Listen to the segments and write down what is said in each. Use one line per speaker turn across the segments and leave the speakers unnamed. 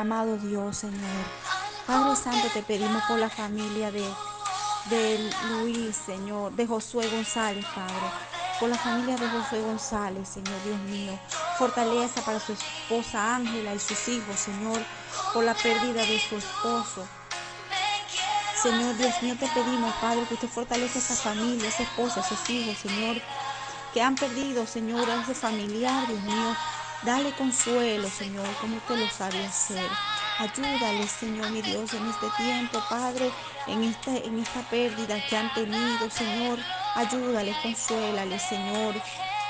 Amado Dios, Señor. Padre Santo, te pedimos por la familia de, de Luis, Señor, de Josué González, Padre. Por la familia de Josué González, Señor Dios mío. Fortaleza para su esposa Ángela y sus hijos, Señor. Por la pérdida de su esposo. Señor Dios mío, te pedimos, Padre, que usted fortalezca a esa familia, esa esposa, a sus hijos, Señor, que han perdido, Señor, a ese familiar, Dios mío. Dale consuelo, Señor, como usted lo sabe hacer. Ayúdale, Señor, mi Dios, en este tiempo, Padre, en esta, en esta pérdida que han tenido, Señor. Ayúdale, consuélale, Señor.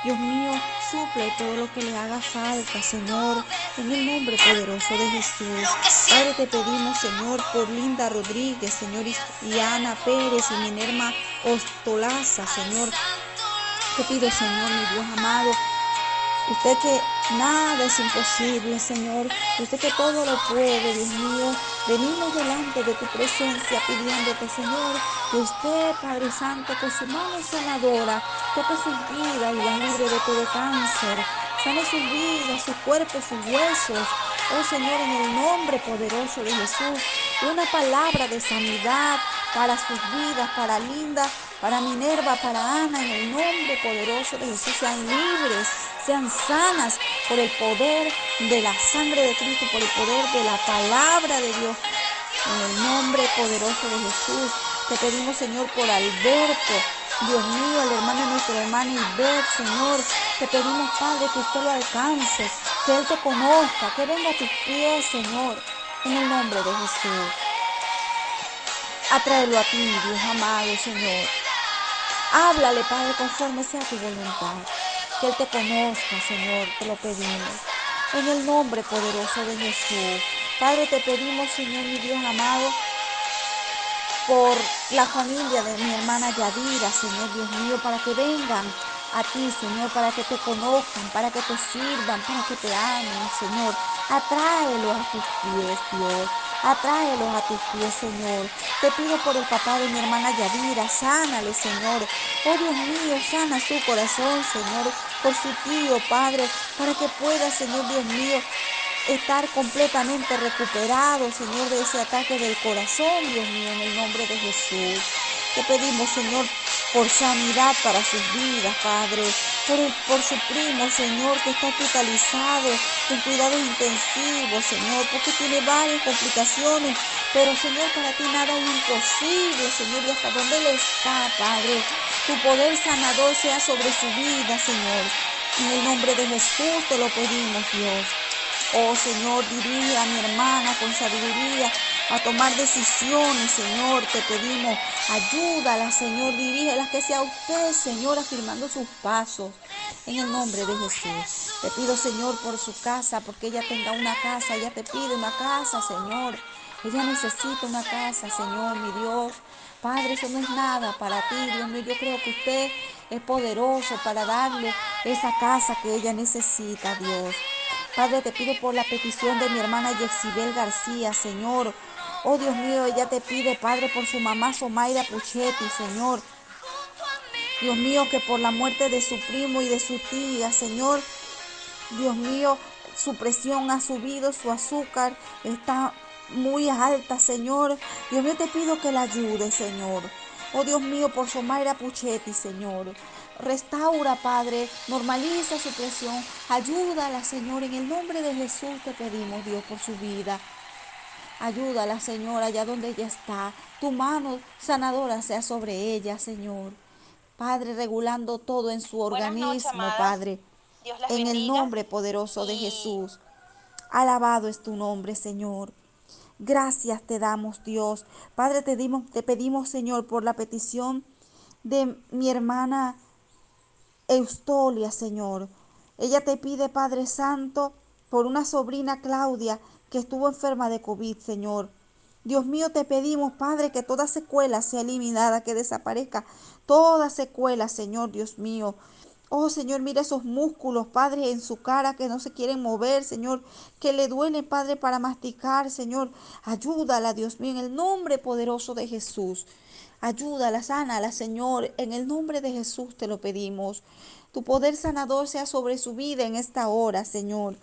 Dios mío, suple todo lo que le haga falta, Señor, en el nombre poderoso de Jesús. Padre, te pedimos, Señor, por Linda Rodríguez, Señor, y Ana Pérez y Minerva Ostolaza, Señor. Te pido, Señor, mi Dios amado, Usted que nada es imposible, Señor. Usted que todo lo puede, Dios mío. Venimos delante de tu presencia pidiéndote, Señor, que usted, Padre Santo, con su mano sanadora, toque sus vidas y las libre de todo cáncer. Sane sus vidas, su cuerpo, sus huesos. Oh Señor, en el nombre poderoso de Jesús. Una palabra de sanidad para sus vidas, para Linda, para Minerva, para Ana, en el nombre poderoso de Jesús. Sean libres sean sanas por el poder de la sangre de Cristo, por el poder de la palabra de Dios. En el nombre poderoso de Jesús, te pedimos, Señor, por Alberto. Dios mío, el hermano de nuestra hermana Ibet, Señor, te pedimos, Padre, que usted lo alcance, que Él te conozca, que venga a tus pies, Señor, en el nombre de Jesús. Atráelo a ti, Dios amado, Señor. Háblale, Padre, conforme sea tu voluntad que Él te conozca, Señor, te lo pedimos. En el nombre poderoso de Jesús. Padre, te pedimos, Señor, mi Dios amado, por la familia de mi hermana Yadira, Señor Dios mío, para que vengan a ti, Señor, para que te conozcan, para que te sirvan, para que te amen, Señor. Atráelos a tus pies, Dios. Atráelos a tus pies, Señor. Te pido por el papá de mi hermana Yadira, sánale, Señor. Oh Dios mío, sana su corazón, Señor, por su tío, Padre, para que pueda, Señor Dios mío, estar completamente recuperado, Señor, de ese ataque del corazón, Dios mío, en el nombre de Jesús. Te pedimos, Señor, por sanidad para sus vidas, Padre, por, por su primo, Señor, que está hospitalizado en cuidados intensivos, Señor, porque tiene varias complicaciones, pero, Señor, para ti nada es imposible, Señor, y hasta donde Él está, Padre, tu poder sanador sea sobre su vida, Señor. En el nombre de Jesús te lo pedimos, Dios. Oh Señor, dirige a mi hermana con sabiduría a tomar decisiones, Señor. Te pedimos, ayúdala, Señor. Dirígela que sea usted, Señor, afirmando sus pasos. En el nombre de Jesús. Te pido, Señor, por su casa, porque ella tenga una casa. Ella te pide una casa, Señor. Ella necesita una casa, Señor, mi Dios. Padre, eso no es nada para ti, Dios mío. Yo creo que usted es poderoso para darle esa casa que ella necesita, Dios. Padre, te pido por la petición de mi hermana Yexibel García, Señor. Oh Dios mío, ella te pide, Padre, por su mamá Somaira Puchetti, Señor. Dios mío, que por la muerte de su primo y de su tía, Señor, Dios mío, su presión ha subido, su azúcar está muy alta, Señor. Dios mío, te pido que la ayude, Señor. Oh Dios mío, por Somaira Puchetti, Señor. Restaura, Padre, normaliza su presión. Ayúdala, Señor. En el nombre de Jesús te pedimos, Dios, por su vida. Ayúdala, Señor, allá donde ella está. Tu mano sanadora sea sobre ella, Señor. Padre, regulando todo en su organismo, Padre. en el nombre poderoso de Jesús. Alabado es tu nombre, Señor. Gracias te damos, Dios. Padre, te, dimos, te pedimos, Señor, por la petición de mi hermana Eustolia, Señor. Ella te pide, Padre Santo, por una sobrina Claudia que estuvo enferma de COVID, Señor. Dios mío, te pedimos, Padre, que toda secuela sea eliminada, que desaparezca toda secuela, Señor, Dios mío. Oh Señor, mira esos músculos, Padre, en su cara que no se quieren mover, Señor, que le duele, Padre, para masticar, Señor. Ayúdala, Dios mío, en el nombre poderoso de Jesús. Ayúdala, sánala, Señor, en el nombre de Jesús te lo pedimos. Tu poder sanador sea sobre su vida en esta hora, Señor.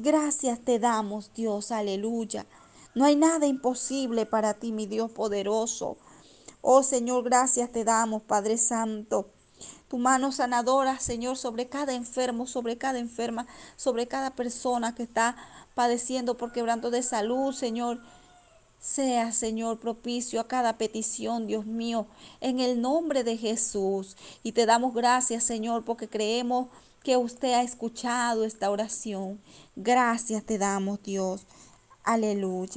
Gracias te damos, Dios, aleluya. No hay nada imposible para ti, mi Dios poderoso. Oh Señor, gracias te damos, Padre Santo. Tu mano sanadora, Señor, sobre cada enfermo, sobre cada enferma, sobre cada persona que está padeciendo por quebranto de salud, Señor. Sea, Señor, propicio a cada petición, Dios mío, en el nombre de Jesús. Y te damos gracias, Señor, porque creemos que usted ha escuchado esta oración. Gracias te damos, Dios. Aleluya.